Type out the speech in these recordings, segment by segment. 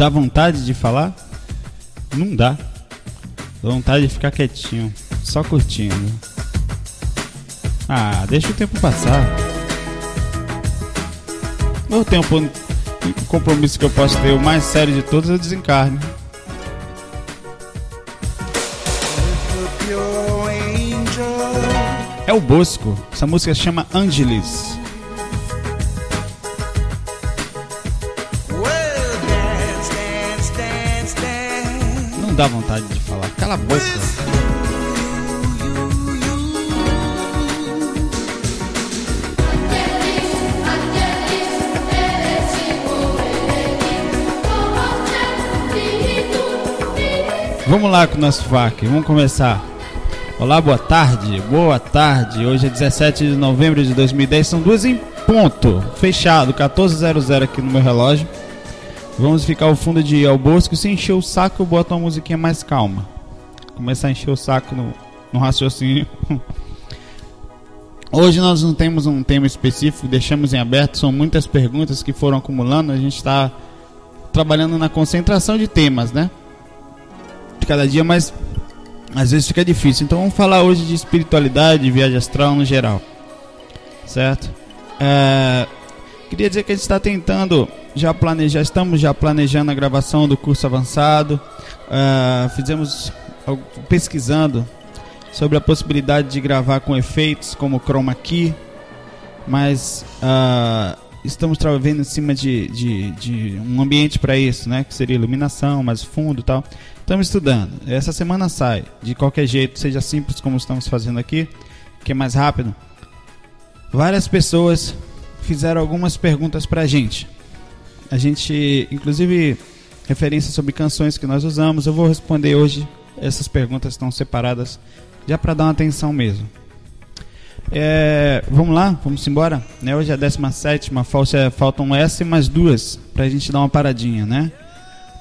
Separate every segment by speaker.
Speaker 1: Dá vontade de falar? Não dá. Dá vontade de ficar quietinho, só curtindo. Ah, deixa o tempo passar. Eu tenho um compromisso que eu posso ter, o mais sério de todos é o desencarne. É o Bosco. Essa música chama Angelis. Dá vontade de falar. Cala a boca. Vamos lá com o nosso FAQ, vamos começar. Olá, boa tarde. Boa tarde. Hoje é 17 de novembro de 2010, são duas em ponto. Fechado, 1400 aqui no meu relógio. Vamos ficar ao fundo de ao bosco. Se encher o saco, eu boto uma musiquinha mais calma. Começar a encher o saco no, no raciocínio. Hoje nós não temos um tema específico, deixamos em aberto. São muitas perguntas que foram acumulando. A gente está trabalhando na concentração de temas, né? De cada dia, mas às vezes fica difícil. Então vamos falar hoje de espiritualidade, viagem astral no geral, certo? É, queria dizer que a gente está tentando já planejar, estamos já planejando a gravação do curso avançado. É, fizemos pesquisando sobre a possibilidade de gravar com efeitos como chroma key, mas uh, estamos trabalhando em cima de, de, de um ambiente para isso, né? Que seria iluminação, mais fundo, tal. Estamos estudando. Essa semana sai. De qualquer jeito, seja simples como estamos fazendo aqui, que é mais rápido. Várias pessoas fizeram algumas perguntas para a gente. A gente, inclusive, referência sobre canções que nós usamos. Eu vou responder hoje. Essas perguntas estão separadas já para dar uma atenção mesmo. É, vamos lá, vamos embora. Né? Hoje é a 17, faltam S mais duas para a gente dar uma paradinha, né?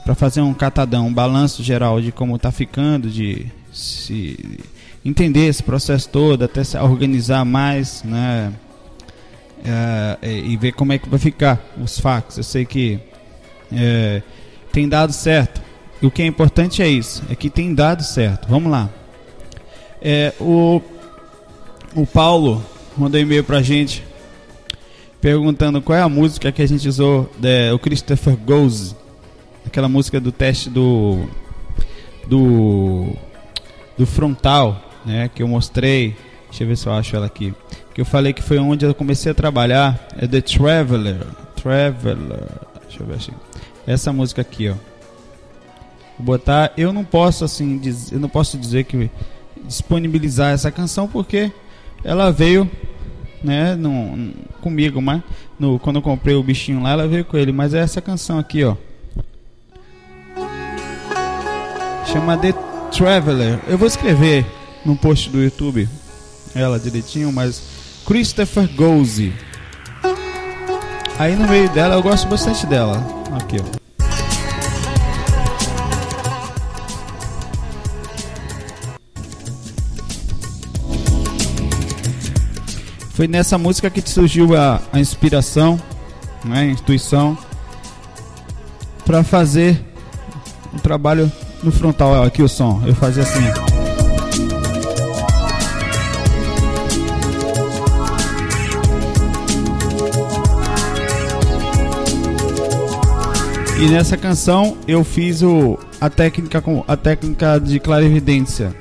Speaker 1: para fazer um catadão, um balanço geral de como está ficando, de se entender esse processo todo, até se organizar mais, né? É, e ver como é que vai ficar os fax. Eu sei que é, tem dado certo. E o que é importante é isso, é que tem dado certo. Vamos lá. É, o, o Paulo mandou e-mail pra gente perguntando qual é a música que a gente usou, o Christopher Goes aquela música do teste do do do frontal, né, que eu mostrei. Deixa eu ver se eu acho ela aqui. Que eu falei que foi onde eu comecei a trabalhar, é The Traveler. Traveler. Deixa eu ver assim. Essa música aqui, ó. Vou botar, eu não posso assim, eu não posso dizer que disponibilizar essa canção porque ela veio né, no, comigo, mas no, quando eu comprei o bichinho lá, ela veio com ele, mas é essa canção aqui, ó. Chama The Traveler. Eu vou escrever no post do YouTube ela direitinho, mas Christopher Gozi. Aí no meio dela eu gosto bastante dela. Aqui, ó. Foi nessa música que surgiu a, a inspiração, né, a intuição para fazer um trabalho no frontal, aqui o som. Eu fazia assim. E nessa canção eu fiz o, a técnica com a técnica de clarividência.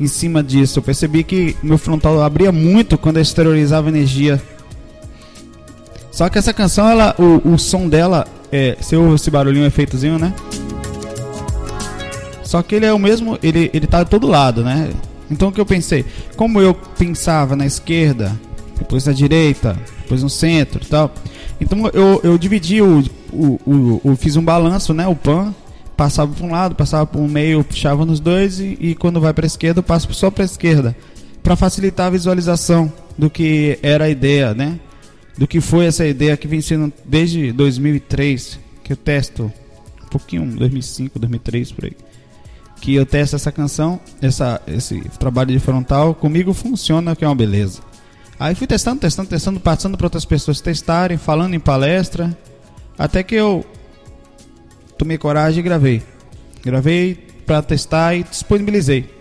Speaker 1: Em cima disso, eu percebi que meu frontal abria muito quando eu exteriorizava energia. Só que essa canção, ela, o, o som dela, é, você ouve esse barulhinho, um efeitozinho, né? Só que ele é o mesmo, ele, ele tá todo lado, né? Então o que eu pensei? Como eu pensava na esquerda, depois na direita, depois no centro e tal. Então eu, eu dividi o, o, o, o fiz um balanço, né? O pan passava para um lado, passava para um meio, puxava nos dois e, e quando vai para a esquerda eu passo só para a esquerda, para facilitar a visualização do que era a ideia, né? Do que foi essa ideia que vem sendo desde 2003 que eu testo, um pouquinho, 2005, 2003 por aí que eu testo essa canção, essa, esse trabalho de frontal, comigo funciona, que é uma beleza. Aí fui testando, testando, testando, passando para outras pessoas testarem, falando em palestra, até que eu tomei coragem e gravei. Gravei para testar e disponibilizei.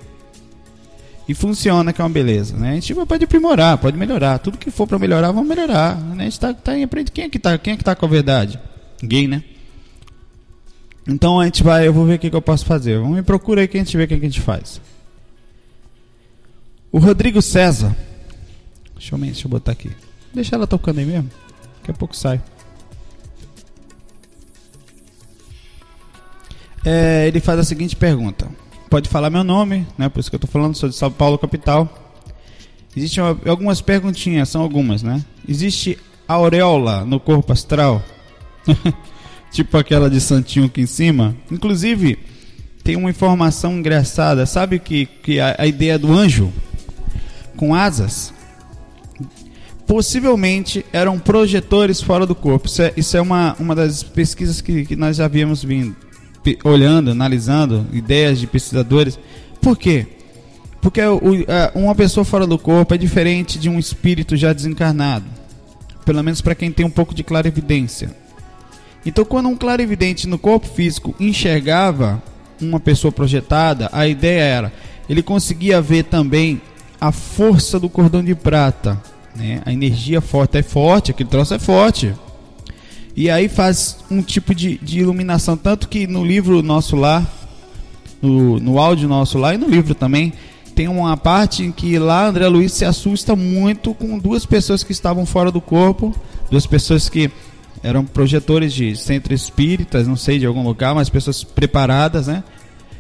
Speaker 1: E funciona, que é uma beleza, né? A gente pode aprimorar, pode melhorar. Tudo que for para melhorar, vamos melhorar. Né? A gente tá, tá em aprende. Quem é que tá, quem é que tá com a verdade? Ninguém, né? Então a gente vai, eu vou ver o que, que eu posso fazer. Vamos me procura aí que a gente vê o que, que a gente faz. O Rodrigo César. Deixa eu, deixa eu botar aqui. Deixa ela tocando aí mesmo. Daqui a pouco sai. É, ele faz a seguinte pergunta. Pode falar meu nome, né? Por isso que eu estou falando, sou de São Paulo, capital. Existem algumas perguntinhas, são algumas, né? Existe auréola no corpo astral? tipo aquela de Santinho aqui em cima? Inclusive, tem uma informação engraçada. Sabe que, que a, a ideia do anjo com asas possivelmente eram projetores fora do corpo. Isso é, isso é uma, uma das pesquisas que, que nós já havíamos vindo olhando, analisando ideias de pesquisadores. Por quê? Porque o, uma pessoa fora do corpo é diferente de um espírito já desencarnado. Pelo menos para quem tem um pouco de clarividência. Então, quando um clarividente no corpo físico enxergava uma pessoa projetada, a ideia era ele conseguia ver também a força do cordão de prata, né? A energia forte é forte, aquele troço é forte. E aí faz um tipo de, de iluminação. Tanto que no livro nosso lá, no, no áudio nosso lá e no livro também, tem uma parte em que lá André Luiz se assusta muito com duas pessoas que estavam fora do corpo, duas pessoas que eram projetores de centros espíritas, não sei de algum lugar, mas pessoas preparadas, né?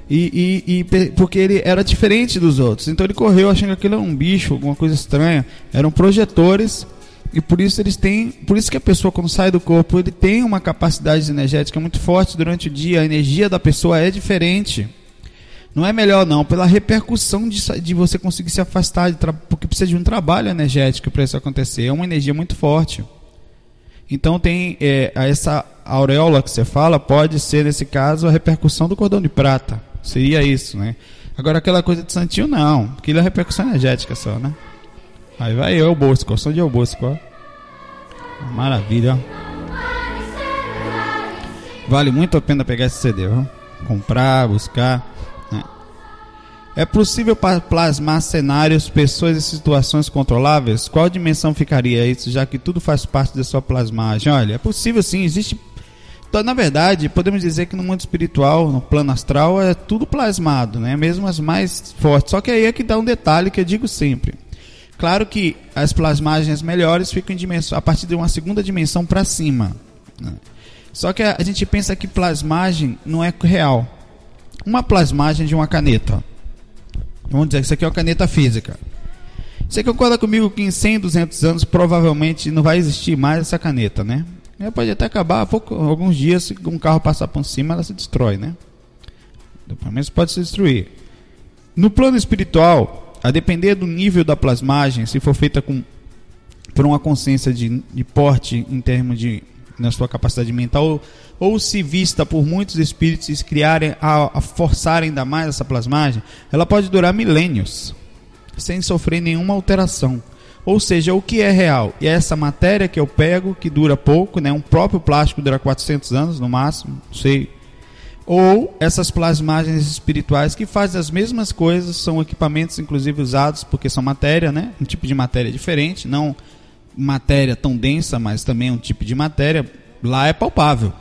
Speaker 1: E, e, e, porque ele era diferente dos outros, então ele correu achando que aquilo era um bicho, alguma coisa estranha. Eram projetores e por isso eles têm, por isso que a pessoa quando sai do corpo, ele tem uma capacidade energética muito forte durante o dia, a energia da pessoa é diferente. Não é melhor não, pela repercussão de, de você conseguir se afastar, porque precisa de um trabalho energético para isso acontecer, é uma energia muito forte. Então tem é, essa auréola que você fala, pode ser nesse caso a repercussão do cordão de prata, seria isso, né? Agora aquela coisa de santinho não, aquilo é repercussão energética só, né? Aí vai eu, Bosco, som de El Bosco, ó. Maravilha, Vale muito a pena pegar esse CD, ó. Comprar, buscar. Né? É possível plasmar cenários, pessoas e situações controláveis? Qual dimensão ficaria isso, já que tudo faz parte da sua plasmagem? Olha, é possível sim, existe. Então, na verdade, podemos dizer que no mundo espiritual, no plano astral, é tudo plasmado, né? Mesmo as mais fortes. Só que aí é que dá um detalhe que eu digo sempre. Claro que as plasmagens melhores ficam dimensão, a partir de uma segunda dimensão para cima. Né? Só que a, a, gente pensa que plasmagem não é real. Uma plasmagem de uma caneta. Vamos dizer que isso aqui é uma caneta física. Você concorda comigo que em 100, 200 anos provavelmente não vai existir mais essa caneta, né? Ela pode até acabar pouco, alguns dias, se um carro passar por cima, ela se destrói, né? Pelo menos pode se destruir. No plano espiritual, a depender do nível da plasmagem, se for feita com por uma consciência de, de porte em termos de na sua capacidade mental ou, se vista por muitos espíritos criarem a, a forçar ainda mais essa plasmagem, ela pode durar milênios sem sofrer nenhuma alteração. Ou seja, o que é real? E é essa matéria que eu pego, que dura pouco, né? um próprio plástico dura 400 anos no máximo, não sei ou essas plasmagens espirituais que fazem as mesmas coisas, são equipamentos inclusive usados porque são matéria, né? Um tipo de matéria diferente, não matéria tão densa, mas também um tipo de matéria. Lá é palpável.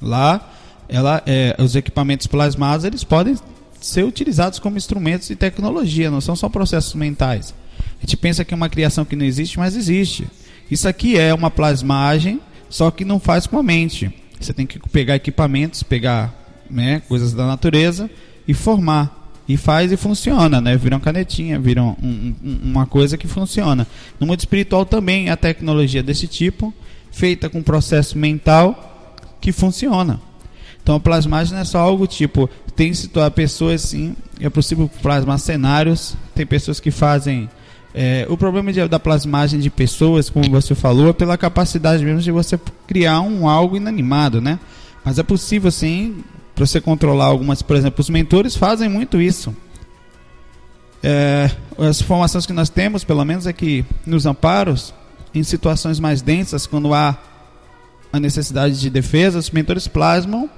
Speaker 1: Lá, ela, é, os equipamentos plasmados eles podem ser utilizados como instrumentos de tecnologia, não são só processos mentais. A gente pensa que é uma criação que não existe, mas existe. Isso aqui é uma plasmagem, só que não faz com a mente. Você tem que pegar equipamentos, pegar né, coisas da natureza e formar. E faz e funciona, né? Viram canetinha, viram um, um, uma coisa que funciona. No mundo espiritual também a tecnologia desse tipo, feita com processo mental que funciona. Então a plasmagem é só algo tipo, tem situar pessoas sim, é possível plasmar cenários, tem pessoas que fazem. É, o problema de, da plasmagem de pessoas, como você falou, é pela capacidade mesmo de você criar um algo inanimado, né? Mas é possível sim para você controlar algumas, por exemplo, os mentores fazem muito isso. É, as informações que nós temos, pelo menos, é que nos amparos, em situações mais densas, quando há a necessidade de defesa, os mentores plasmam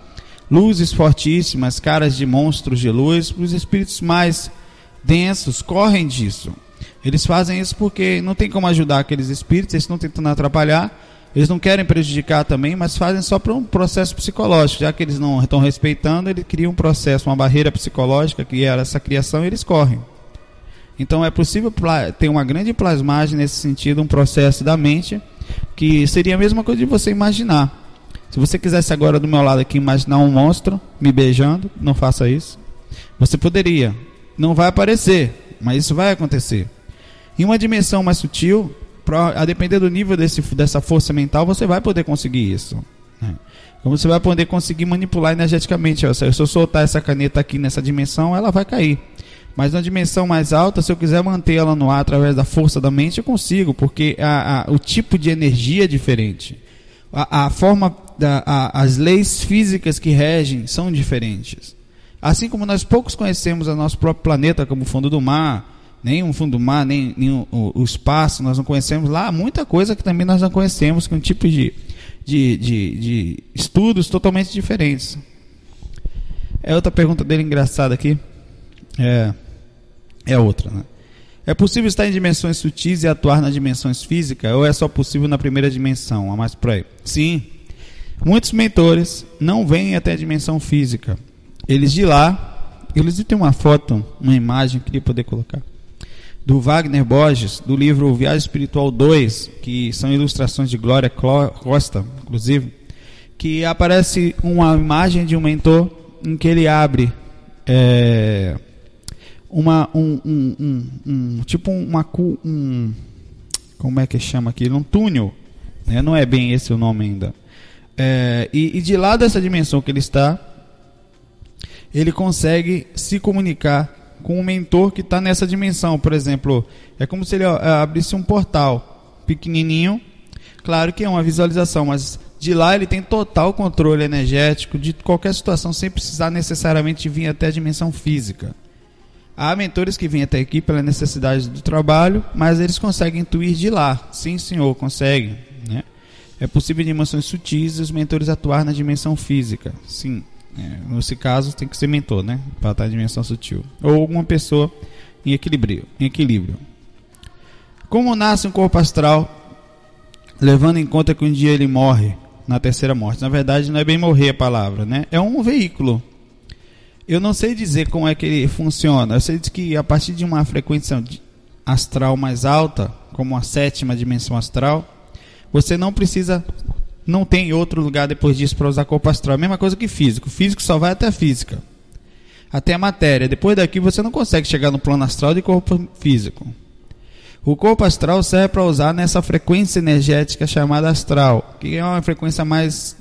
Speaker 1: luzes fortíssimas, caras de monstros de luz, os espíritos mais densos correm disso. Eles fazem isso porque não tem como ajudar aqueles espíritos, eles estão tentando atrapalhar, eles não querem prejudicar também, mas fazem só para um processo psicológico, já que eles não estão respeitando, eles criam um processo, uma barreira psicológica que era essa criação e eles correm. Então é possível ter uma grande plasmagem nesse sentido, um processo da mente, que seria a mesma coisa de você imaginar. Se você quisesse agora do meu lado aqui imaginar um monstro me beijando, não faça isso. Você poderia. Não vai aparecer, mas isso vai acontecer. Em uma dimensão mais sutil, a depender do nível desse, dessa força mental, você vai poder conseguir isso. Né? Como você vai poder conseguir manipular energeticamente. Se eu soltar essa caneta aqui nessa dimensão, ela vai cair. Mas na dimensão mais alta, se eu quiser manter ela no ar através da força da mente, eu consigo, porque a, a, o tipo de energia é diferente. A, a forma, da, as leis físicas que regem são diferentes. Assim como nós poucos conhecemos o nosso próprio planeta, como fundo do mar, nem o fundo do mar, nem, nem o, o, nós não conhecemos lá, muita coisa que também nós não conhecemos, com um tipo de, de, de, de estudos totalmente diferentes. É outra pergunta dele engraçada aqui. É é outra. Né? É possível estar em dimensões sutis e atuar nas dimensões físicas, ou é só possível na primeira dimensão, a mais aí? Sim. Muitos mentores não vêm até a dimensão física. Eles de lá, eles têm uma foto, uma imagem, queria poder colocar, do Wagner Borges, do livro Viagem Espiritual 2, que são ilustrações de Glória Costa, inclusive, que aparece uma imagem de um mentor em que ele abre é, uma um, um, um, um tipo uma um como é que chama aquilo um túnel né? não é bem esse o nome ainda é, e, e, de lá dessa dimensão que ele está ele consegue se comunicar com o mentor que está nessa dimensão por exemplo é como se ele ó, abrisse um portal pequenininho claro que é uma visualização mas de lá ele tem total controle energético de qualquer situação sem precisar necessariamente vir até a dimensão física Há mentores que vêm até aqui pela necessidade do trabalho, mas eles conseguem intuir de lá. Sim, senhor, conseguem. Né? É possível em dimensões sutis os mentores atuar na dimensão física. Sim. É, nesse caso, tem que ser mentor, né? Para estar em dimensão sutil. Ou alguma pessoa em equilíbrio. Em equilíbrio. Como nasce um corpo astral, levando em conta que um dia ele morre na terceira morte? Na verdade, não é bem morrer a palavra, né? É um veículo eu não sei dizer como é que ele funciona. Eu sei que a partir de uma frequência astral mais alta, como a sétima dimensão astral, você não precisa, não tem outro lugar depois disso para usar corpo astral. A mesma coisa que físico. Físico só vai até a física, até a matéria. Depois daqui você não consegue chegar no plano astral de corpo físico. O corpo astral serve para usar nessa frequência energética chamada astral, que é uma frequência mais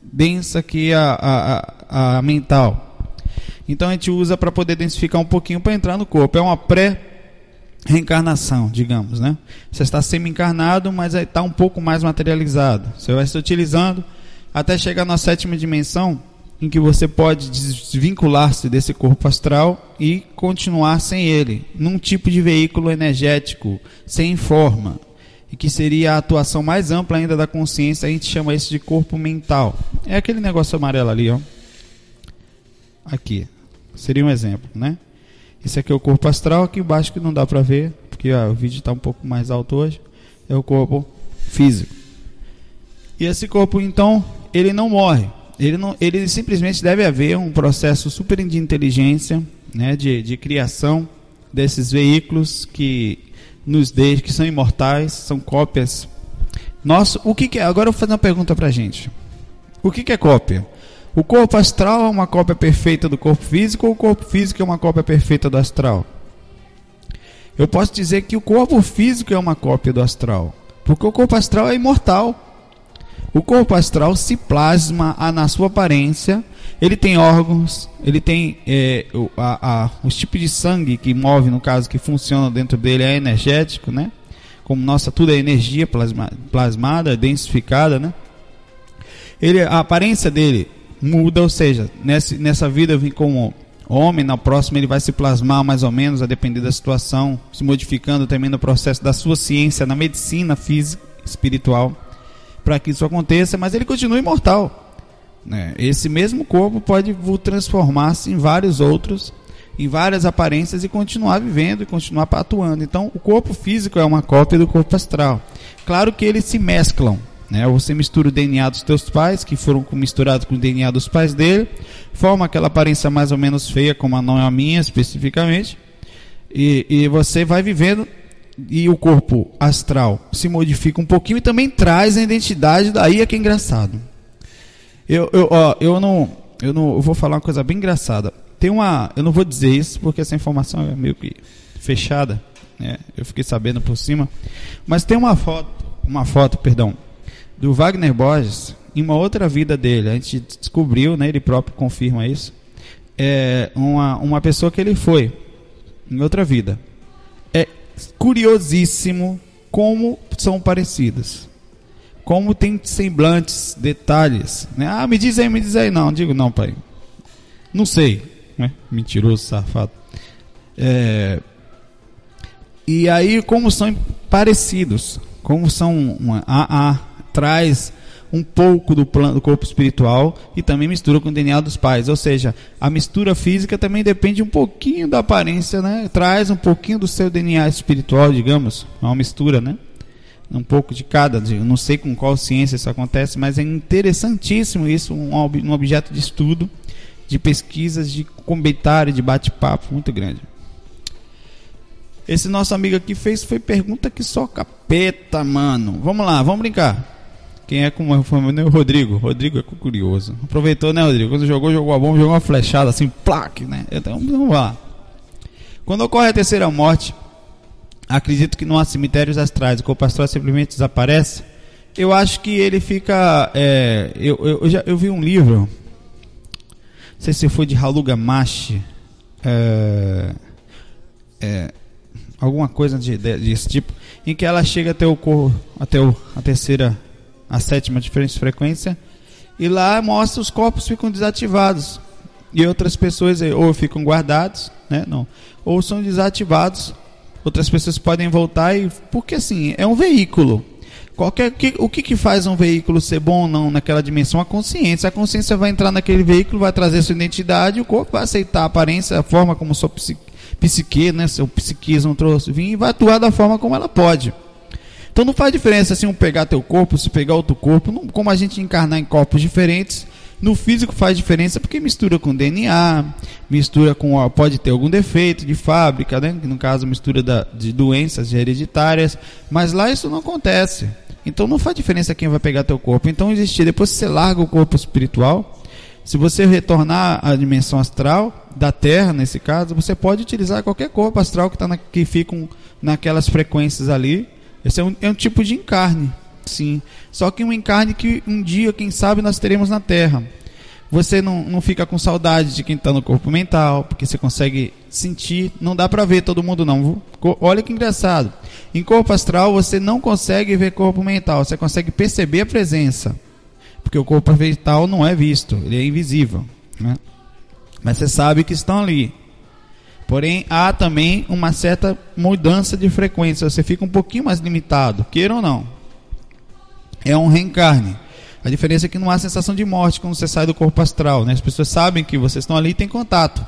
Speaker 1: densa que a, a, a, a mental. Então a gente usa para poder densificar um pouquinho para entrar no corpo. É uma pré reencarnação, digamos, né? Você está semi-encarnado, mas está um pouco mais materializado. Você vai se utilizando até chegar na sétima dimensão, em que você pode desvincular-se desse corpo astral e continuar sem ele, num tipo de veículo energético, sem forma, e que seria a atuação mais ampla ainda da consciência, a gente chama isso de corpo mental. É aquele negócio amarelo ali, ó. Aqui. Seria um exemplo, né? Esse aqui é o corpo astral, aqui embaixo que não dá para ver, porque ó, o vídeo está um pouco mais alto hoje, é o corpo físico. E esse corpo, então, ele não morre. Ele, não, ele simplesmente deve haver um processo super de inteligência, né, de, de criação desses veículos que nos deixam, que são imortais, são cópias. Nosso, o que, que é? Agora eu vou fazer uma pergunta para gente. O que, que é cópia? O corpo astral é uma cópia perfeita do corpo físico ou o corpo físico é uma cópia perfeita do astral? Eu posso dizer que o corpo físico é uma cópia do astral, porque o corpo astral é imortal. O corpo astral se plasma na sua aparência, ele tem órgãos, ele tem é, a, a, os tipos de sangue que move, no caso, que funciona dentro dele é energético, né? Como nossa, tudo é energia plasma, plasmada, densificada, né? Ele, a aparência dele muda, ou seja, nessa, nessa vida eu vim como homem, na próxima ele vai se plasmar mais ou menos, a depender da situação, se modificando também no processo da sua ciência, na medicina física, espiritual, para que isso aconteça, mas ele continua imortal. Né? Esse mesmo corpo pode transformar-se em vários outros, em várias aparências e continuar vivendo e continuar atuando. Então, o corpo físico é uma cópia do corpo astral. Claro que eles se mesclam. Né? Você mistura o DNA dos teus pais, que foram misturados com o DNA dos pais dele, forma aquela aparência mais ou menos feia, como a não é a minha especificamente, e, e você vai vivendo e o corpo astral se modifica um pouquinho e também traz a identidade, daí é que é engraçado. Eu, eu, ó, eu não, eu não, eu vou falar uma coisa bem engraçada. Tem uma, eu não vou dizer isso porque essa informação é meio que fechada, né? Eu fiquei sabendo por cima, mas tem uma foto, uma foto, perdão, do Wagner Borges em uma outra vida dele. A gente descobriu, né? Ele próprio confirma isso. É uma, uma pessoa que ele foi em outra vida. É curiosíssimo como são parecidas. Como tem semblantes, detalhes. Né? Ah, me diz aí, me diz aí. Não, digo não, pai. Não sei. Né? Mentiroso, safado. É... E aí, como são parecidos. Como são uma, a, a, traz um pouco do, plano, do corpo espiritual e também mistura com o DNA dos pais. Ou seja, a mistura física também depende um pouquinho da aparência, né? Traz um pouquinho do seu DNA espiritual, digamos. É uma mistura, né? Um pouco de cada. Eu não sei com qual ciência isso acontece, mas é interessantíssimo isso, um, um objeto de estudo, de pesquisas, de comentário, de bate-papo muito grande. Esse nosso amigo aqui fez foi pergunta que só capeta, mano. Vamos lá, vamos brincar. Quem é como foi o Rodrigo? Rodrigo é curioso. Aproveitou, né, Rodrigo? Quando jogou, jogou a bomba, jogou uma flechada assim, plaque, né? Então vamos lá. Quando ocorre a terceira morte, acredito que não há cemitérios astrais, o corpo astral simplesmente desaparece. Eu acho que ele fica. É, eu, eu, eu, já, eu vi um livro, não sei se foi de Haluga Mashi, é, é, alguma coisa de, de, desse tipo, em que ela chega até o corpo, até o, a terceira a sétima diferente frequência, e lá mostra os corpos ficam desativados e outras pessoas eh, ou ficam guardados, né? Não, ou são desativados. Outras pessoas podem voltar e porque assim é um veículo. Qualquer que, o que, que faz um veículo ser bom ou não naquela dimensão? A consciência. A consciência vai entrar naquele veículo, vai trazer sua identidade, o corpo vai aceitar a aparência, a forma como sua psique, psique né, seu psiquismo trouxe, vir e vai atuar da forma como ela pode. Então não faz diferença se um pegar teu corpo, se pegar outro corpo, não, como a gente encarnar em corpos diferentes. No físico faz diferença porque mistura com DNA, mistura com pode ter algum defeito de fábrica, né? no caso mistura da, de doenças hereditárias, mas lá isso não acontece. Então não faz diferença quem vai pegar teu corpo. Então existir depois que você larga o corpo espiritual, se você retornar à dimensão astral da Terra nesse caso, você pode utilizar qualquer corpo astral que tá na, que ficam naquelas frequências ali esse é um, é um tipo de encarne, sim. Só que um encarne que um dia, quem sabe, nós teremos na Terra. Você não, não fica com saudade de quem está no corpo mental, porque você consegue sentir. Não dá para ver todo mundo, não. Olha que engraçado. Em corpo astral, você não consegue ver corpo mental, você consegue perceber a presença. Porque o corpo mental não é visto, ele é invisível. Né? Mas você sabe que estão ali. Porém, há também uma certa mudança de frequência. Você fica um pouquinho mais limitado, queira ou não. É um reencarne. A diferença é que não há sensação de morte quando você sai do corpo astral. Né? As pessoas sabem que vocês estão ali e têm contato.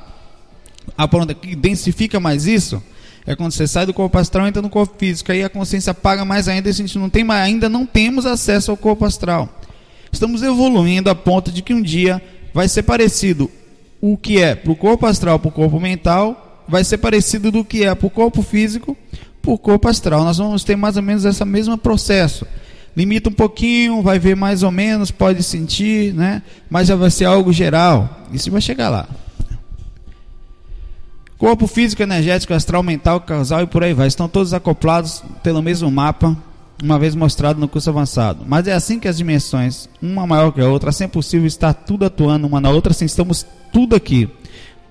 Speaker 1: A ponto que densifica mais isso é quando você sai do corpo astral e entra no corpo físico. Aí a consciência paga mais ainda e a gente não tem mais, ainda não temos acesso ao corpo astral. Estamos evoluindo a ponto de que um dia vai ser parecido o que é para o corpo astral, para o corpo mental vai ser parecido do que é para o corpo físico, para o corpo astral. Nós vamos ter mais ou menos esse mesmo processo. Limita um pouquinho, vai ver mais ou menos, pode sentir, né? mas já vai ser algo geral. Isso vai chegar lá. Corpo físico, energético, astral, mental, causal e por aí vai. Estão todos acoplados pelo mesmo mapa, uma vez mostrado no curso avançado. Mas é assim que as dimensões, uma maior que a outra, assim é possível estar tudo atuando uma na outra, assim estamos tudo aqui.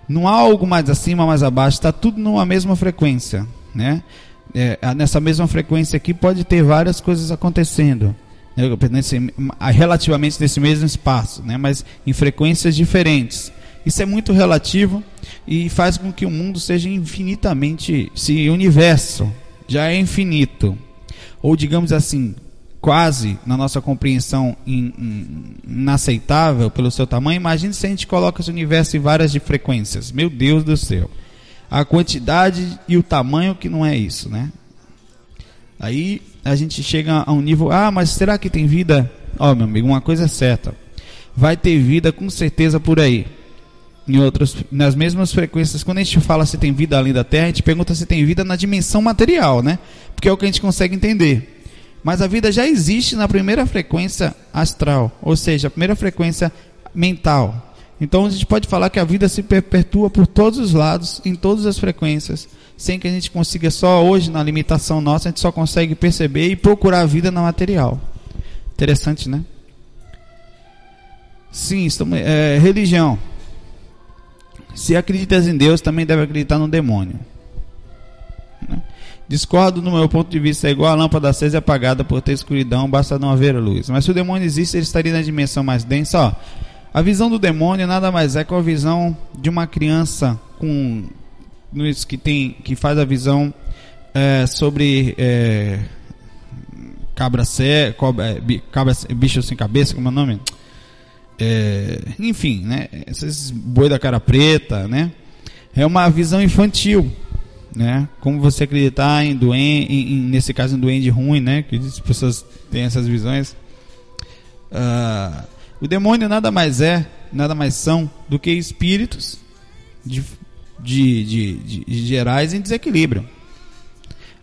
Speaker 1: Não há algo mais acima, mais abaixo, está tudo numa mesma frequência, né? É, nessa mesma frequência aqui pode ter várias coisas acontecendo, né? nesse, relativamente nesse mesmo espaço, né? Mas em frequências diferentes. Isso é muito relativo e faz com que o mundo seja infinitamente, se o universo já é infinito, ou digamos assim, quase, na nossa compreensão, in, in, inaceitável pelo seu tamanho, imagine se a gente coloca esse universo em várias de frequências. Meu Deus do céu. A quantidade e o tamanho que não é isso, né? Aí a gente chega a um nível, ah, mas será que tem vida? Ó, oh, meu amigo, uma coisa é certa. Vai ter vida com certeza por aí. Em outras, nas mesmas frequências, quando a gente fala se tem vida além da Terra, a gente pergunta se tem vida na dimensão material, né? Porque é o que a gente consegue entender. Mas a vida já existe na primeira frequência astral, ou seja, a primeira frequência mental. Então a gente pode falar que a vida se perpetua por todos os lados, em todas as frequências, sem que a gente consiga só hoje, na limitação nossa, a gente só consegue perceber e procurar a vida na material. Interessante, né? Sim, estamos, é, religião. Se acreditas em Deus, também deve acreditar no demônio. Discordo no meu ponto de vista, é igual a lâmpada acesa e apagada por ter escuridão, basta não haver luz. Mas se o demônio existe, ele estaria na dimensão mais densa. Ó, a visão do demônio nada mais é que a visão de uma criança com que tem que faz a visão é, sobre é, cabra sé, cobra, é, bicho sem cabeça, como é o nome? É, enfim, né? Esses boi da cara preta, né? É uma visão infantil né? Como você acreditar em doente, em, em, nesse caso em doente ruim, né? Que as pessoas têm essas visões. Uh, o demônio nada mais é, nada mais são do que espíritos de, de, de, de, de gerais em desequilíbrio.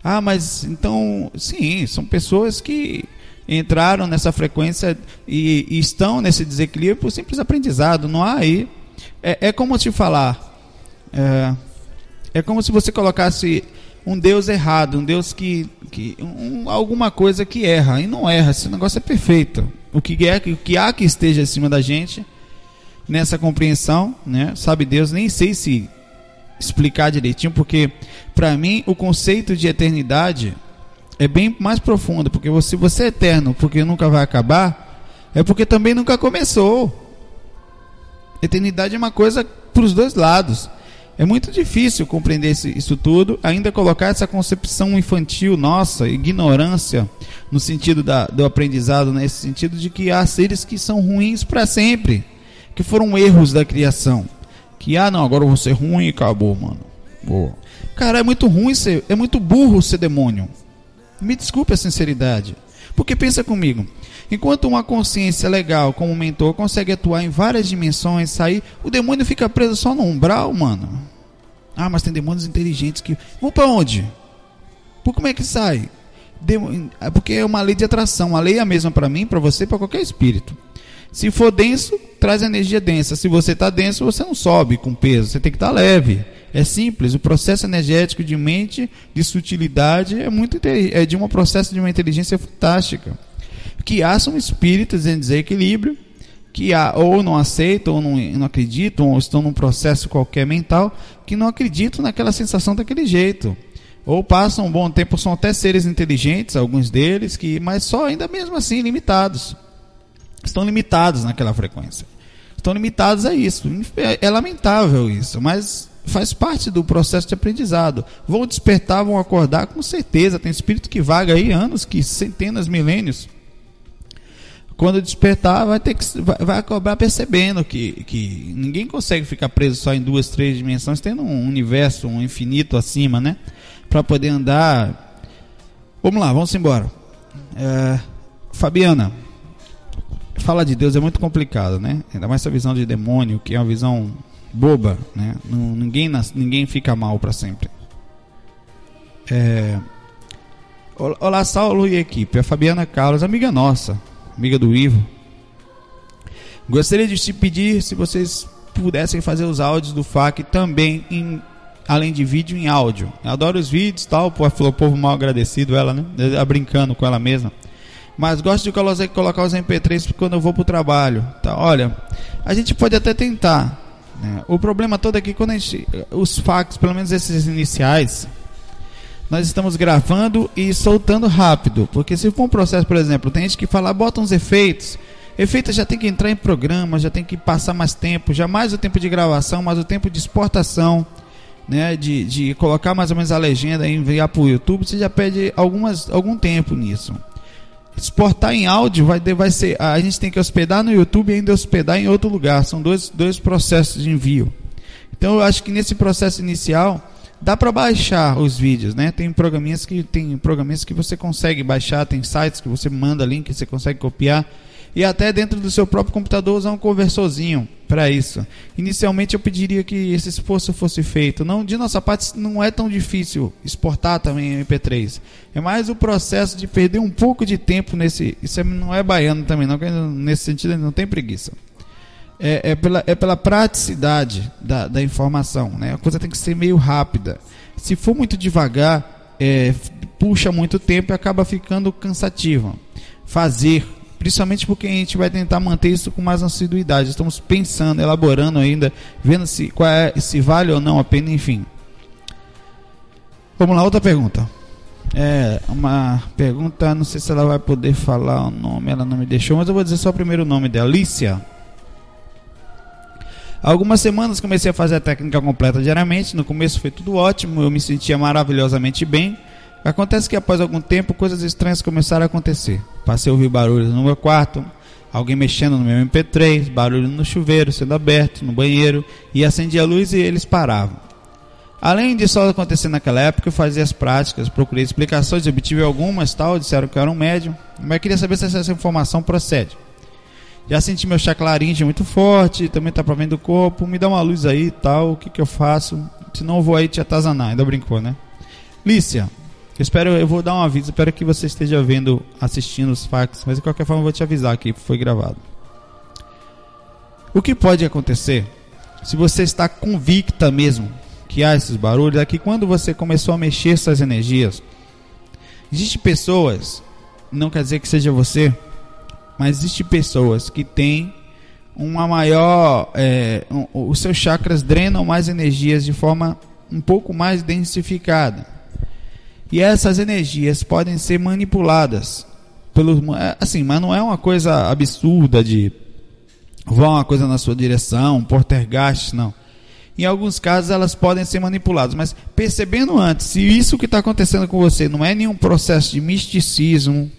Speaker 1: Ah, mas então, sim, são pessoas que entraram nessa frequência e, e estão nesse desequilíbrio por simples aprendizado. Não há aí. É, é como te falar. É, é como se você colocasse um Deus errado, um Deus que, que um, alguma coisa que erra e não erra. Esse negócio é perfeito. O que é o que há que esteja acima da gente nessa compreensão, né? Sabe Deus, nem sei se explicar direitinho, porque para mim o conceito de eternidade é bem mais profundo, porque se você é eterno, porque nunca vai acabar, é porque também nunca começou. Eternidade é uma coisa para os dois lados. É muito difícil compreender isso tudo, ainda colocar essa concepção infantil nossa, ignorância, no sentido da, do aprendizado, nesse sentido de que há seres que são ruins para sempre, que foram erros da criação. Que, ah, não, agora eu vou ser ruim e acabou, mano. Boa. Cara, é muito ruim ser, é muito burro ser demônio. Me desculpe a sinceridade. Porque pensa comigo, enquanto uma consciência legal como mentor consegue atuar em várias dimensões, sair, o demônio fica preso só no umbral, mano. Ah, mas tem demônios inteligentes que vão para onde? Por como é que sai? É porque é uma lei de atração. A lei é a mesma para mim, para você, para qualquer espírito. Se for denso, traz energia densa. Se você está denso, você não sobe com peso. Você tem que estar tá leve. É simples. O processo energético de mente, de sutilidade, é muito é de um processo de uma inteligência fantástica. Que há são espíritos em desequilíbrio que há, ou não aceitam, ou não, não acreditam, ou estão num processo qualquer mental, que não acreditam naquela sensação daquele jeito. Ou passam um bom tempo, são até seres inteligentes, alguns deles, que, mas só ainda mesmo assim limitados. Estão limitados naquela frequência. Estão limitados a isso. É, é lamentável isso, mas faz parte do processo de aprendizado. Vão despertar, vão acordar com certeza. Tem espírito que vaga aí anos, que centenas, milênios quando despertar, vai ter que vai, acabar percebendo que, que ninguém consegue ficar preso só em duas, três dimensões, tendo um universo, um infinito acima, né? Para poder andar. Vamos lá, vamos embora. É, Fabiana, falar de Deus é muito complicado, né? Ainda mais essa visão de demônio, que é uma visão boba, né? Ninguém, ninguém fica mal para sempre. É, Olá, Saulo e equipe. A Fabiana Carlos, amiga nossa amiga do Ivo. Gostaria de te pedir se vocês pudessem fazer os áudios do FAC também em além de vídeo em áudio. Eu adoro os vídeos, tal, pô, falou povo mal agradecido ela, né? Ela brincando com ela mesma. Mas gosto de colocar os MP3 quando eu vou pro trabalho. Tá? Olha, a gente pode até tentar. Né? O problema todo é que quando a gente, os fax, pelo menos esses iniciais, nós estamos gravando e soltando rápido. Porque se for um processo, por exemplo, tem gente que fala, bota uns efeitos. Efeitos já tem que entrar em programa, já tem que passar mais tempo, já mais o tempo de gravação, mais o tempo de exportação, né? De, de colocar mais ou menos a legenda e enviar para o YouTube, você já perde algumas, algum tempo nisso. Exportar em áudio vai, vai ser. A gente tem que hospedar no YouTube e ainda hospedar em outro lugar. São dois, dois processos de envio. Então eu acho que nesse processo inicial dá para baixar os vídeos, né? Tem programinhas que tem programinhas que você consegue baixar, tem sites que você manda link, você consegue copiar e até dentro do seu próprio computador usar um conversorzinho para isso. Inicialmente eu pediria que esse esforço fosse feito. Não, de nossa parte não é tão difícil exportar também MP3. É mais o processo de perder um pouco de tempo nesse. Isso é, não é baiano também, não. Nesse sentido não tem preguiça. É, é, pela, é pela praticidade da, da informação, né? A coisa tem que ser meio rápida. Se for muito devagar, é, puxa muito tempo e acaba ficando cansativo. Fazer principalmente porque a gente vai tentar manter isso com mais assiduidade. Estamos pensando, elaborando ainda, vendo se, qual é, se vale ou não a pena, enfim. Vamos lá, outra pergunta. É uma pergunta, não sei se ela vai poder falar o nome, ela não me deixou, mas eu vou dizer só o primeiro nome dela, Alicia. Algumas semanas comecei a fazer a técnica completa diariamente. No começo foi tudo ótimo, eu me sentia maravilhosamente bem. Acontece que após algum tempo coisas estranhas começaram a acontecer. Passei a ouvir barulhos no meu quarto, alguém mexendo no meu MP3, barulho no chuveiro sendo aberto, no banheiro, e acendi a luz e eles paravam. Além disso acontecer naquela época, eu fazia as práticas, procurei explicações, obtive algumas, tal, disseram que eu era um médium, mas queria saber se essa informação procede. Já senti meu chakra laríngeo muito forte, também está provendo o corpo, me dá uma luz aí tal, o que, que eu faço? Senão eu vou aí te atazanar, ainda brincou, né? Lícia, eu espero, eu vou dar um aviso, espero que você esteja vendo, assistindo os fax, mas de qualquer forma eu vou te avisar que foi gravado. O que pode acontecer, se você está convicta mesmo que há esses barulhos, é que quando você começou a mexer suas energias, existe pessoas, não quer dizer que seja você, mas existe pessoas que têm uma maior, é, um, os seus chakras drenam mais energias de forma um pouco mais densificada. E essas energias podem ser manipuladas pelos é, assim, mas não é uma coisa absurda de vão uma coisa na sua direção, um portergast, não. Em alguns casos elas podem ser manipuladas, mas percebendo antes, se isso que está acontecendo com você não é nenhum processo de misticismo,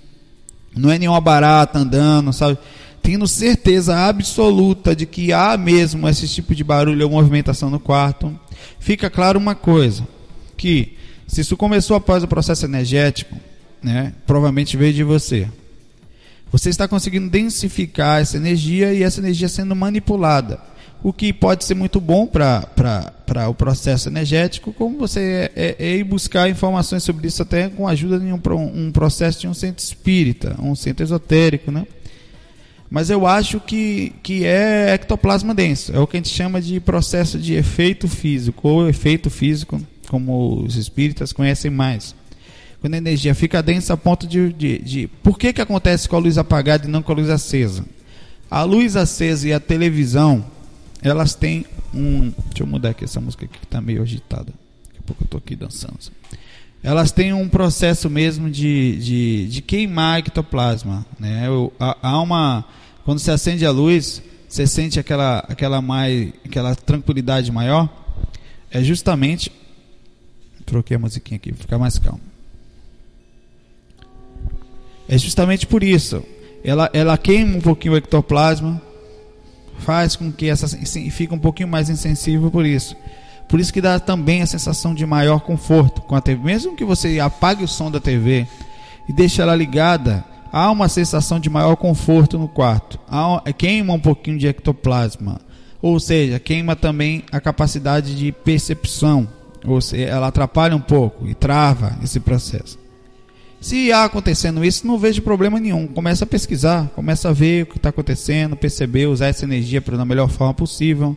Speaker 1: não é nenhuma barata andando, sabe? Tendo certeza absoluta de que há mesmo esse tipo de barulho ou movimentação no quarto, fica claro uma coisa, que se isso começou após o processo energético, né, provavelmente veio de você. Você está conseguindo densificar essa energia e essa energia sendo manipulada. O que pode ser muito bom para o processo energético, como você é, é, é, ir buscar informações sobre isso até com a ajuda de um, um processo de um centro espírita, um centro esotérico, né? Mas eu acho que, que é ectoplasma denso. É o que a gente chama de processo de efeito físico, ou efeito físico como os espíritas conhecem mais. Quando a energia fica densa a ponto de, de, de. Por que, que acontece com a luz apagada e não com a luz acesa? A luz acesa e a televisão, elas têm um. Deixa eu mudar aqui essa música aqui que está meio agitada. Daqui a pouco eu estou aqui dançando. Elas têm um processo mesmo de, de, de queimar ectoplasma. Né? Há uma. Quando você acende a luz, você sente aquela, aquela, mais, aquela tranquilidade maior. É justamente Troquei a musiquinha aqui, ficar mais calmo. É justamente por isso. Ela, ela queima um pouquinho o ectoplasma, faz com que essa fique um pouquinho mais insensível por isso. Por isso que dá também a sensação de maior conforto com a TV. Mesmo que você apague o som da TV e deixe ela ligada, há uma sensação de maior conforto no quarto. Há, queima um pouquinho de ectoplasma. Ou seja, queima também a capacidade de percepção ou seja, ela atrapalha um pouco e trava esse processo. Se há acontecendo isso, não vejo problema nenhum. Começa a pesquisar, começa a ver o que está acontecendo, perceber, usar essa energia da melhor forma possível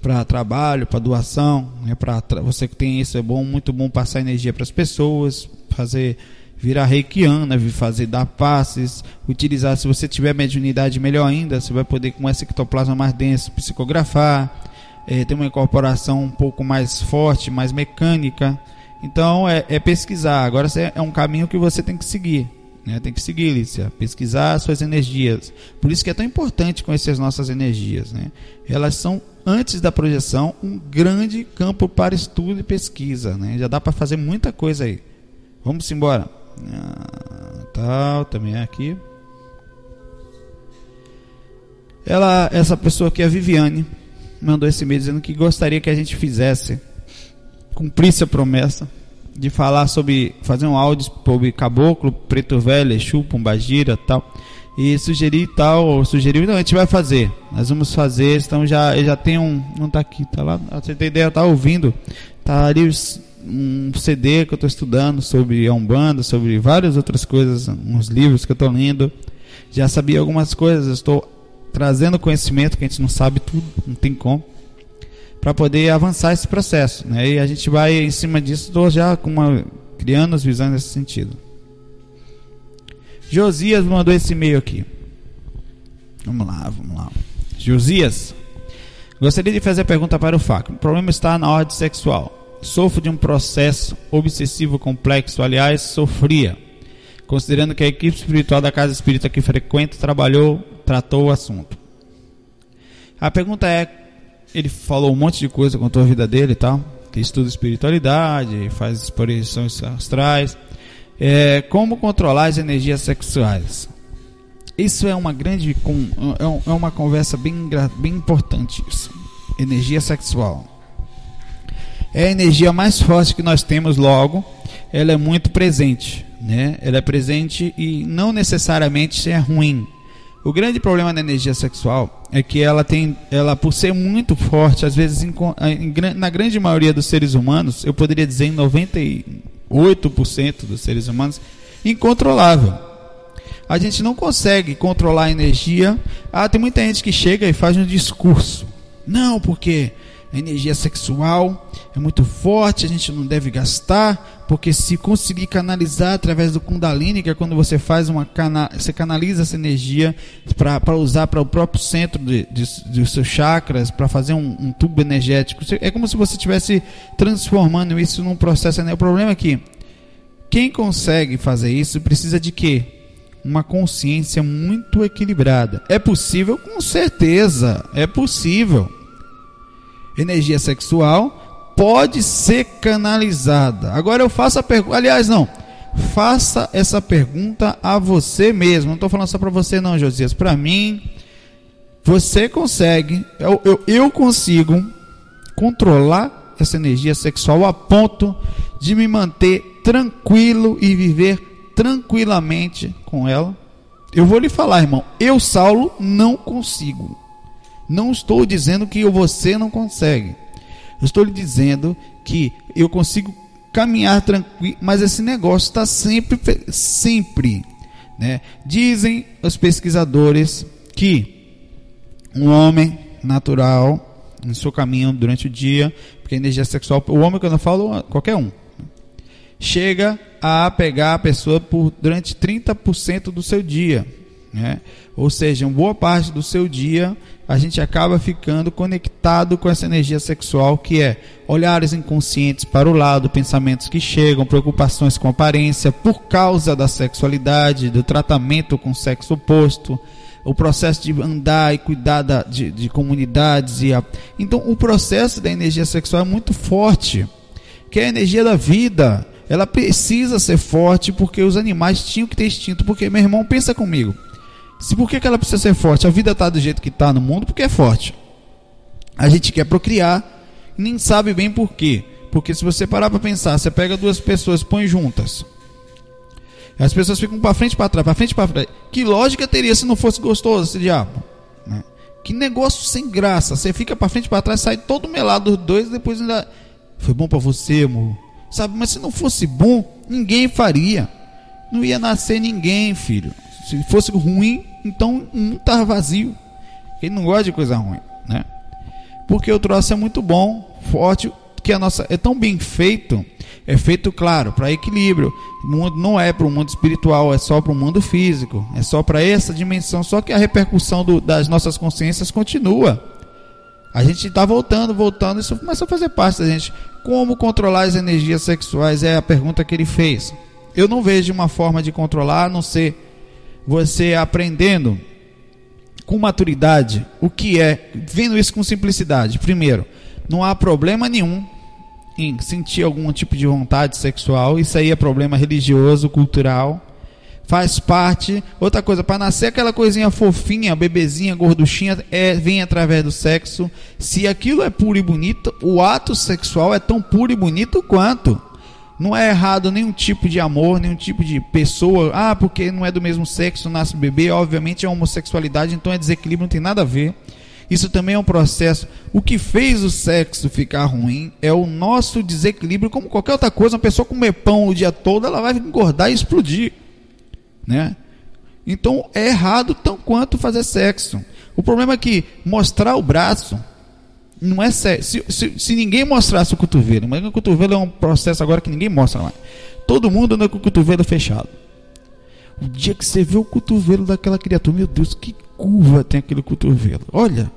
Speaker 1: para trabalho, para doação, né, para você que tem isso é bom, muito bom passar energia para as pessoas, fazer virar reikiana, fazer dar passes, utilizar se você tiver mediunidade melhor ainda, você vai poder com esse ectoplasma mais denso psicografar é, tem uma incorporação um pouco mais forte, mais mecânica. Então é, é pesquisar. Agora é um caminho que você tem que seguir. Né? Tem que seguir, Lícia. Pesquisar suas energias. Por isso que é tão importante conhecer as nossas energias. Né? Elas são, antes da projeção, um grande campo para estudo e pesquisa. Né? Já dá para fazer muita coisa aí. Vamos embora. Ah, tal, também é aqui. Ela, essa pessoa aqui, a Viviane, mandou esse e-mail dizendo que gostaria que a gente fizesse, cumprisse a promessa de falar sobre, fazer um áudio sobre caboclo, preto velho, exu, pombagira tal. E sugerir tal, sugeriu, não, a gente vai fazer. Nós vamos fazer, então já, já tem um, não tá aqui, tá lá, você tem ideia, tá ouvindo. Tá ali um CD que eu estou estudando sobre a Umbanda, sobre várias outras coisas, uns livros que eu estou lendo. Já sabia algumas coisas, estou trazendo conhecimento que a gente não sabe tudo, não tem como, para poder avançar esse processo. Né? E a gente vai em cima disso, já com uma, criando as visões nesse sentido. Josias mandou esse e-mail aqui. Vamos lá, vamos lá. Josias, gostaria de fazer a pergunta para o FAC. O problema está na ordem sexual. Sofro de um processo obsessivo complexo, aliás, sofria, considerando que a equipe espiritual da casa espírita que frequento trabalhou, tratou o assunto. A pergunta é: ele falou um monte de coisa, contou a vida dele e tal, que estuda espiritualidade, faz explorações astrais. É, como controlar as energias sexuais? Isso é uma grande, é, é uma conversa bem, bem importante. Isso. Energia sexual é a energia mais forte que nós temos, logo, ela é muito presente. Né? Ela é presente e não necessariamente é ruim. O grande problema da energia sexual é que ela tem, ela por ser muito forte, às vezes em, em, na grande maioria dos seres humanos, eu poderia dizer em 98% dos seres humanos, incontrolável. A gente não consegue controlar a energia. Ah, tem muita gente que chega e faz um discurso. Não, porque a energia sexual é muito forte, a gente não deve gastar, porque se conseguir canalizar através do Kundalini, que é quando você faz uma cana você canaliza essa energia para usar para o próprio centro de, de, de seus chakras, para fazer um, um, tubo energético. É como se você estivesse transformando isso num processo. Né? O problema é que quem consegue fazer isso precisa de quê? Uma consciência muito equilibrada. É possível? Com certeza, é possível energia sexual pode ser canalizada. Agora eu faço a pergunta, aliás, não, faça essa pergunta a você mesmo. Não estou falando só para você, não, Josias. Para mim, você consegue, eu, eu, eu consigo controlar essa energia sexual a ponto de me manter tranquilo e viver tranquilamente com ela. Eu vou lhe falar, irmão, eu, Saulo, não consigo. Não estou dizendo que você não consegue. Eu estou lhe dizendo que eu consigo caminhar tranquilo, mas esse negócio está sempre, sempre, né? Dizem os pesquisadores que um homem natural, no seu caminho durante o dia, porque a energia sexual, o homem que eu não falo, qualquer um, chega a pegar a pessoa por durante 30% do seu dia. Né? Ou seja, uma boa parte do seu dia a gente acaba ficando conectado com essa energia sexual que é olhares inconscientes para o lado, pensamentos que chegam, preocupações com aparência por causa da sexualidade, do tratamento com o sexo oposto, o processo de andar e cuidar da, de, de comunidades. E a... Então, o processo da energia sexual é muito forte, que é a energia da vida. Ela precisa ser forte porque os animais tinham que ter instinto. Porque, meu irmão, pensa comigo. Se por que, ela precisa ser forte? A vida está do jeito que está no mundo porque é forte. A gente quer procriar, nem sabe bem por quê. Porque se você parar para pensar, você pega duas pessoas, põe juntas. As pessoas ficam para frente, para trás, para frente, para trás. Que lógica teria se não fosse gostoso esse diabo? Né? Que negócio sem graça. Você fica para frente, para trás, sai todo melado dos dois, depois ainda foi bom para você, amor. Sabe? Mas se não fosse bom, ninguém faria. Não ia nascer ninguém, filho. Se fosse ruim, então mundo estava vazio. Ele não gosta de coisa ruim, né? Porque o troço é muito bom, forte, que a nossa é tão bem feito, é feito claro para equilíbrio. O mundo não é para o mundo espiritual, é só para o mundo físico, é só para essa dimensão. Só que a repercussão do, das nossas consciências continua. A gente está voltando, voltando, isso começa a fazer parte da gente. Como controlar as energias sexuais é a pergunta que ele fez. Eu não vejo uma forma de controlar a não ser você aprendendo com maturidade o que é, vendo isso com simplicidade. Primeiro, não há problema nenhum em sentir algum tipo de vontade sexual, isso aí é problema religioso, cultural. faz parte. Outra coisa, para nascer aquela coisinha fofinha, bebezinha, gorduchinha, é, vem através do sexo. Se aquilo é puro e bonito, o ato sexual é tão puro e bonito quanto. Não é errado nenhum tipo de amor, nenhum tipo de pessoa. Ah, porque não é do mesmo sexo, nasce bebê. Obviamente é homossexualidade, então é desequilíbrio, não tem nada a ver. Isso também é um processo. O que fez o sexo ficar ruim é o nosso desequilíbrio, como qualquer outra coisa. Uma pessoa comer pão o dia todo, ela vai engordar e explodir né? Então é errado tão quanto fazer sexo. O problema é que mostrar o braço não é sexo. Se, se, se ninguém mostrasse o cotovelo, mas o cotovelo é um processo agora que ninguém mostra mais. Todo mundo anda com o cotovelo fechado. O dia que você vê o cotovelo daquela criatura, meu Deus, que curva tem aquele cotovelo. Olha,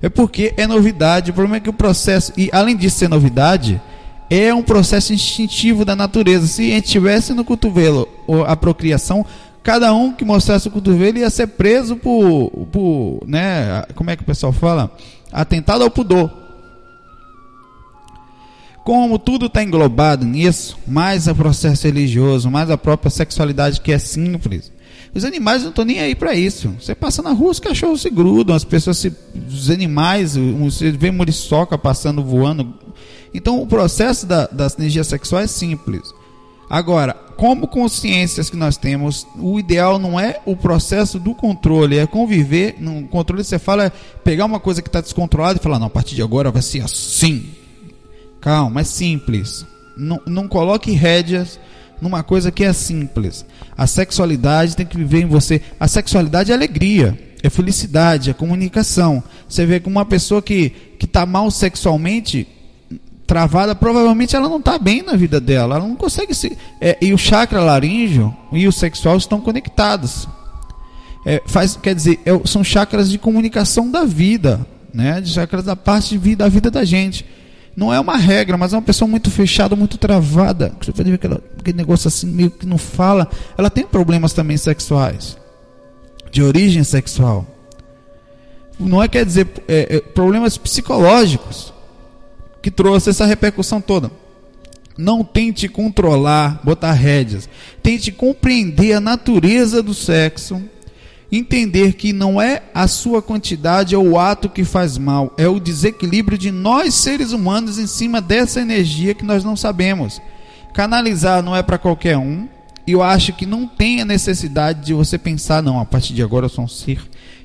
Speaker 1: é porque é novidade. O problema é que o processo, e além de ser novidade, é um processo instintivo da natureza. Se a gente tivesse no cotovelo a procriação, cada um que mostrasse o cotovelo ia ser preso por, por né, como é que o pessoal fala? Atentado ao pudor. Como tudo está englobado nisso, mais o processo religioso, mais a própria sexualidade que é simples. Os animais não estão nem aí para isso. Você passa na rua, os cachorros se grudam, as pessoas se. Os animais, você vê muriçoca passando, voando. Então o processo da, da sinergia sexual é simples. Agora, como consciências que nós temos, o ideal não é o processo do controle, é conviver. No controle você fala é pegar uma coisa que está descontrolada e falar, não, a partir de agora vai ser assim. Calma, é simples. Não, não coloque rédeas numa coisa que é simples. A sexualidade tem que viver em você. A sexualidade é alegria, é felicidade, é comunicação. Você vê que uma pessoa que está mal sexualmente, travada, provavelmente ela não está bem na vida dela, ela não consegue se. É, e o chakra laríngeo e o sexual estão conectados. É, faz, quer dizer, é, são chakras de comunicação da vida, né? De chakras da parte de vida, da vida da gente. Não é uma regra, mas é uma pessoa muito fechada, muito travada. Você pode ver aquela, aquele negócio assim, meio que não fala. Ela tem problemas também sexuais, de origem sexual. Não é quer dizer é, é, problemas psicológicos que trouxe essa repercussão toda. Não tente controlar, botar rédeas. Tente compreender a natureza do sexo. Entender que não é a sua quantidade ou o ato que faz mal, é o desequilíbrio de nós seres humanos em cima dessa energia que nós não sabemos. Canalizar não é para qualquer um. E eu acho que não tem a necessidade de você pensar, não, a partir de agora eu sou um ser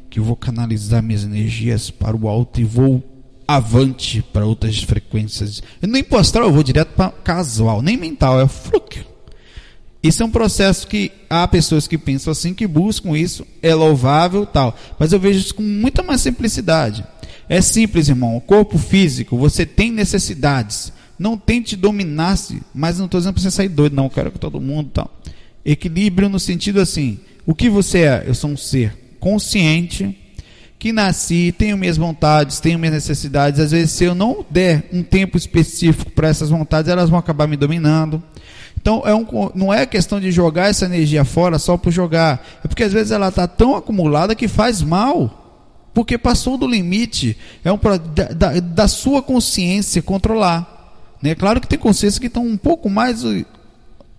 Speaker 1: que eu vou canalizar minhas energias para o alto e vou avante para outras frequências. Nem pro astral eu vou direto para casual, nem mental, é fluke. Isso é um processo que há pessoas que pensam assim, que buscam isso, é louvável tal. Mas eu vejo isso com muita mais simplicidade. É simples, irmão. O corpo físico, você tem necessidades. Não tente dominar-se, mas não estou dizendo para você sair doido, não. Eu quero que todo mundo tal. Equilíbrio no sentido assim: o que você é? Eu sou um ser consciente, que nasci, tenho minhas vontades, tenho minhas necessidades. Às vezes, se eu não der um tempo específico para essas vontades, elas vão acabar me dominando. Então, é um, não é questão de jogar essa energia fora só por jogar. É porque às vezes ela está tão acumulada que faz mal. Porque passou do limite. É um, da, da, da sua consciência controlar. Né? Claro que tem consciências que estão um pouco mais uh,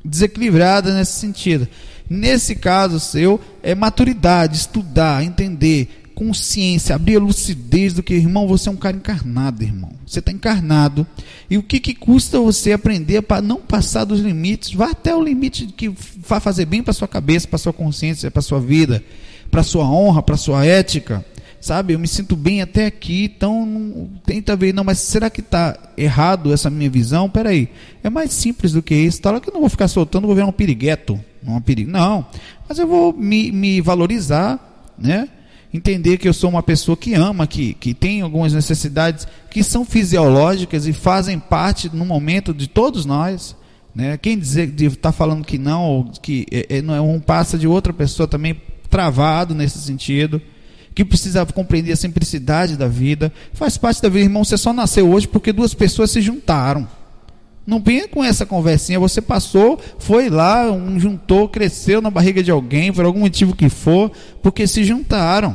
Speaker 1: desequilibradas nesse sentido. Nesse caso seu, é maturidade, estudar, entender, consciência, abrir a lucidez do que, irmão, você é um cara encarnado, irmão. Você está encarnado. E o que, que custa você aprender para não passar dos limites? Vá até o limite que vai fazer bem para sua cabeça, para sua consciência, para sua vida, para sua honra, para sua ética. Sabe, eu me sinto bem até aqui, então não, tenta ver, não, mas será que está errado essa minha visão? Peraí, é mais simples do que isso. Tá que eu não vou ficar soltando, vou ver um pirigueto, um perigo. Não, mas eu vou me, me valorizar, né? Entender que eu sou uma pessoa que ama, que, que tem algumas necessidades que são fisiológicas e fazem parte no momento de todos nós. Né? Quem está falando que não, ou que é, é, não é um passa de outra pessoa também travado nesse sentido, que precisa compreender a simplicidade da vida, faz parte da vida, irmão. Você só nasceu hoje porque duas pessoas se juntaram. Não venha com essa conversinha. Você passou, foi lá, um juntou, cresceu na barriga de alguém, por algum motivo que for, porque se juntaram.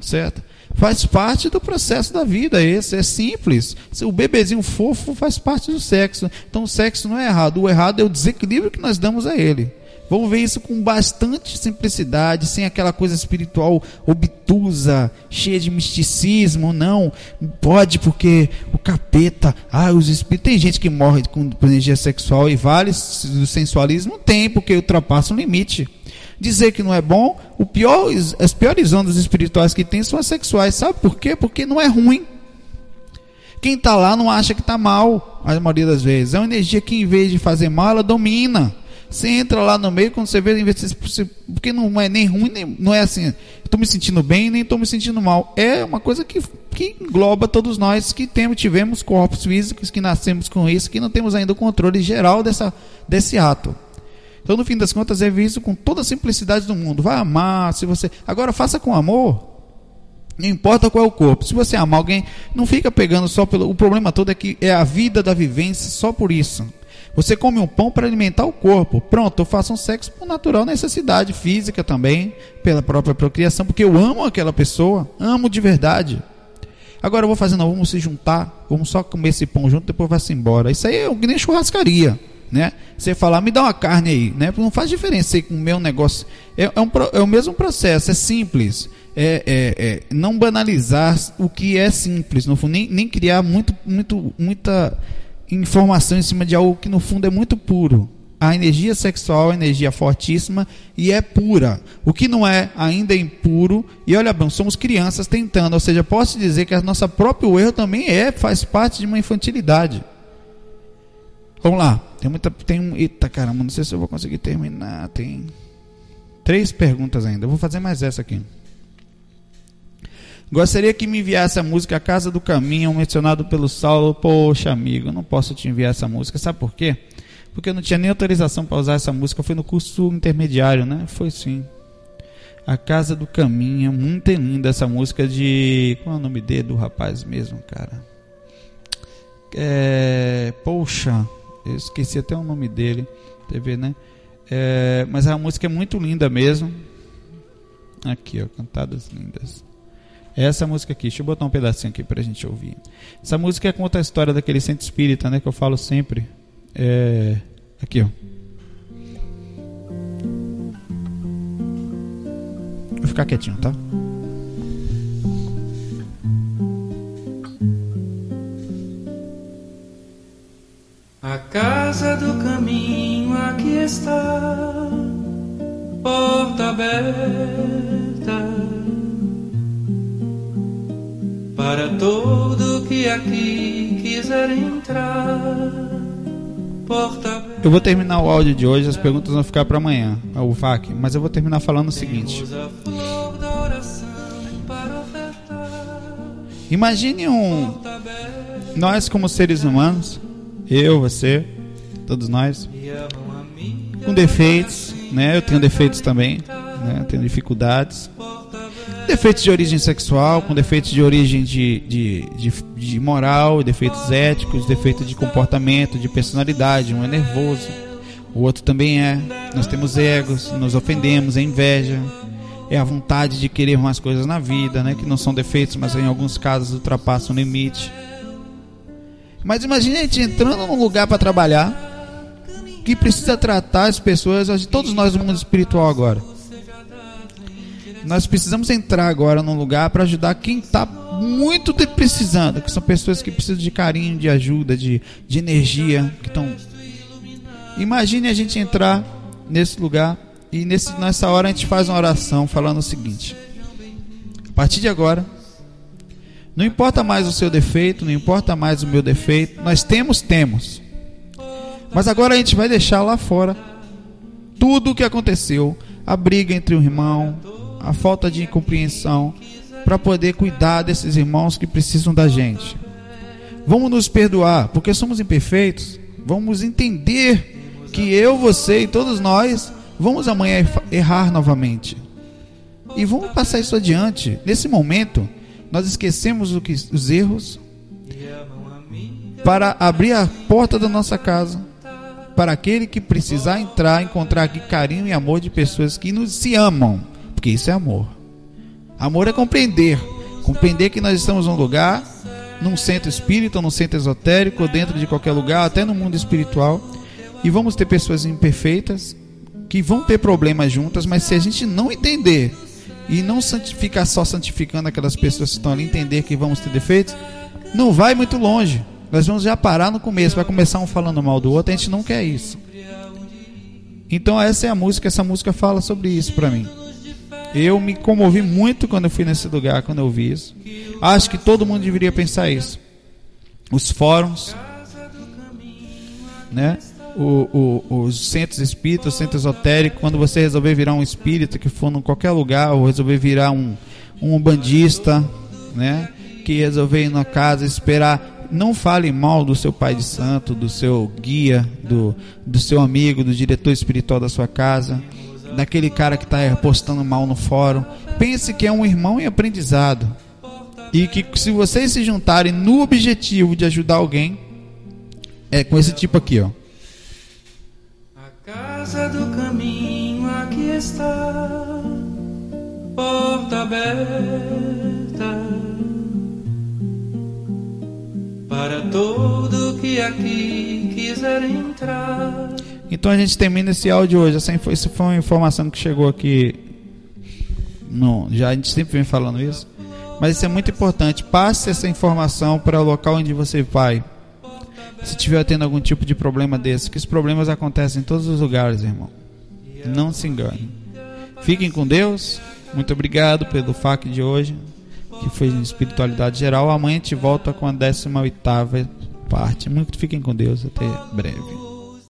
Speaker 1: Certo? Faz parte do processo da vida esse, é simples. O bebezinho fofo faz parte do sexo. Então o sexo não é errado. O errado é o desequilíbrio que nós damos a ele. Vamos ver isso com bastante simplicidade, sem aquela coisa espiritual obtusa, cheia de misticismo. Não, pode porque o capeta, ah, os espíritos. Tem gente que morre com energia sexual e vale do sensualismo? Tem, porque ultrapassa o limite. Dizer que não é bom, o pior, as piores ondas espirituais que tem são as sexuais. Sabe por quê? Porque não é ruim. Quem está lá não acha que está mal, a maioria das vezes. É uma energia que, em vez de fazer mal, ela domina. Você entra lá no meio, quando você vê, porque não é nem ruim, nem, não é assim, estou me sentindo bem, nem estou me sentindo mal. É uma coisa que, que engloba todos nós que temos, tivemos corpos físicos, que nascemos com isso, que não temos ainda o controle geral dessa, desse ato. Então, no fim das contas, é visto com toda a simplicidade do mundo. Vai amar, se você. Agora, faça com amor. Não importa qual é o corpo. Se você ama alguém, não fica pegando só pelo. O problema todo é que é a vida da vivência só por isso. Você come um pão para alimentar o corpo. Pronto, faço um sexo por natural necessidade física também, pela própria procriação, porque eu amo aquela pessoa, amo de verdade. Agora eu vou fazer, não, vamos se juntar, vamos só comer esse pão junto, depois vai-se embora. Isso aí é que nem churrascaria né? Você falar, me dá uma carne aí, né? Não faz diferença você comer um negócio. É, é, um, é o mesmo processo, é simples. É, é, é, não banalizar o que é simples, fundo, nem, nem criar muito, muito, muita informação em cima de algo que no fundo é muito puro. A energia sexual é energia fortíssima e é pura. O que não é ainda é impuro. E olha somos crianças tentando. Ou seja, posso dizer que a nossa próprio erro também é, faz parte de uma infantilidade. Vamos lá. Tem muita. Tem um. Eita caramba, não sei se eu vou conseguir terminar. Tem três perguntas ainda. Eu vou fazer mais essa aqui. Gostaria que me enviasse a música A Casa do Caminho, mencionado pelo Saulo. Poxa, amigo, eu não posso te enviar essa música. Sabe por quê? Porque eu não tinha nem autorização para usar essa música. Foi no curso intermediário, né? Foi sim. A Casa do Caminho, muito linda essa música de. Qual é o nome dele do rapaz mesmo, cara? É. Poxa. Eu esqueci até o nome dele. TV, né? É, mas a música é muito linda mesmo. Aqui, ó, Cantadas Lindas. Essa música aqui, deixa eu botar um pedacinho aqui pra gente ouvir. Essa música conta a história daquele centro espírita, né? Que eu falo sempre. É, aqui, ó. Vou ficar quietinho, tá?
Speaker 2: A casa do caminho aqui está, porta aberta para todo que aqui quiser entrar. Porta.
Speaker 1: Eu vou terminar o áudio de hoje, as perguntas vão ficar para amanhã, o VAC, mas eu vou terminar falando o seguinte. Imagine um nós como seres humanos eu, você, todos nós, com defeitos, né? Eu tenho defeitos também, né? Eu tenho dificuldades. Defeitos de origem sexual, com defeitos de origem de, de, de, de moral, defeitos éticos, defeitos de comportamento, de personalidade. Um é nervoso, o outro também é. Nós temos egos, nos ofendemos, é inveja, é a vontade de querer mais coisas na vida, né? Que não são defeitos, mas em alguns casos ultrapassam o limite. Mas imagine a gente entrando num lugar para trabalhar que precisa tratar as pessoas, todos nós do mundo espiritual agora. Nós precisamos entrar agora num lugar para ajudar quem está muito precisando, que são pessoas que precisam de carinho, de ajuda, de, de energia, que estão. Imagine a gente entrar nesse lugar e nesse, nessa hora a gente faz uma oração falando o seguinte: a partir de agora não importa mais o seu defeito, não importa mais o meu defeito, nós temos, temos. Mas agora a gente vai deixar lá fora tudo o que aconteceu, a briga entre o irmão, a falta de compreensão, para poder cuidar desses irmãos que precisam da gente. Vamos nos perdoar, porque somos imperfeitos. Vamos entender que eu, você e todos nós vamos amanhã errar novamente. E vamos passar isso adiante. Nesse momento, nós esquecemos que, os erros para abrir a porta da nossa casa para aquele que precisar entrar, encontrar aqui carinho e amor de pessoas que nos se amam, porque isso é amor. Amor é compreender, compreender que nós estamos num lugar, num centro espírita, num centro esotérico, dentro de qualquer lugar, até no mundo espiritual, e vamos ter pessoas imperfeitas que vão ter problemas juntas, mas se a gente não entender e não ficar só santificando aquelas pessoas que estão ali, entender que vamos ter defeitos, não vai muito longe. Nós vamos já parar no começo, vai começar um falando mal do outro, a gente não quer isso. Então essa é a música, essa música fala sobre isso para mim. Eu me comovi muito quando eu fui nesse lugar, quando eu vi isso. Acho que todo mundo deveria pensar isso. Os fóruns, né? O, o, os centros espíritas, o centro esotérico, quando você resolver virar um espírita que for em qualquer lugar, ou resolver virar um, um bandista, né? Que resolver ir na casa esperar, não fale mal do seu pai de santo, do seu guia, do, do seu amigo, do diretor espiritual da sua casa daquele cara que está postando mal no fórum. Pense que é um irmão em aprendizado. E que se vocês se juntarem no objetivo de ajudar alguém, é com esse tipo aqui, ó.
Speaker 2: A casa do caminho aqui está, porta aberta para todo que aqui quiser entrar.
Speaker 1: Então a gente termina esse áudio hoje. Essa foi, essa foi uma informação que chegou aqui. Não, já a gente sempre vem falando isso. Mas isso é muito importante. Passe essa informação para o local onde você vai. Se tiver tendo algum tipo de problema desse, que os problemas acontecem em todos os lugares, irmão. Não se engane. Fiquem com Deus. Muito obrigado pelo FAQ de hoje, que foi em espiritualidade geral. Amanhã a gente volta com a 18 oitava parte. Muito fiquem com Deus. Até breve.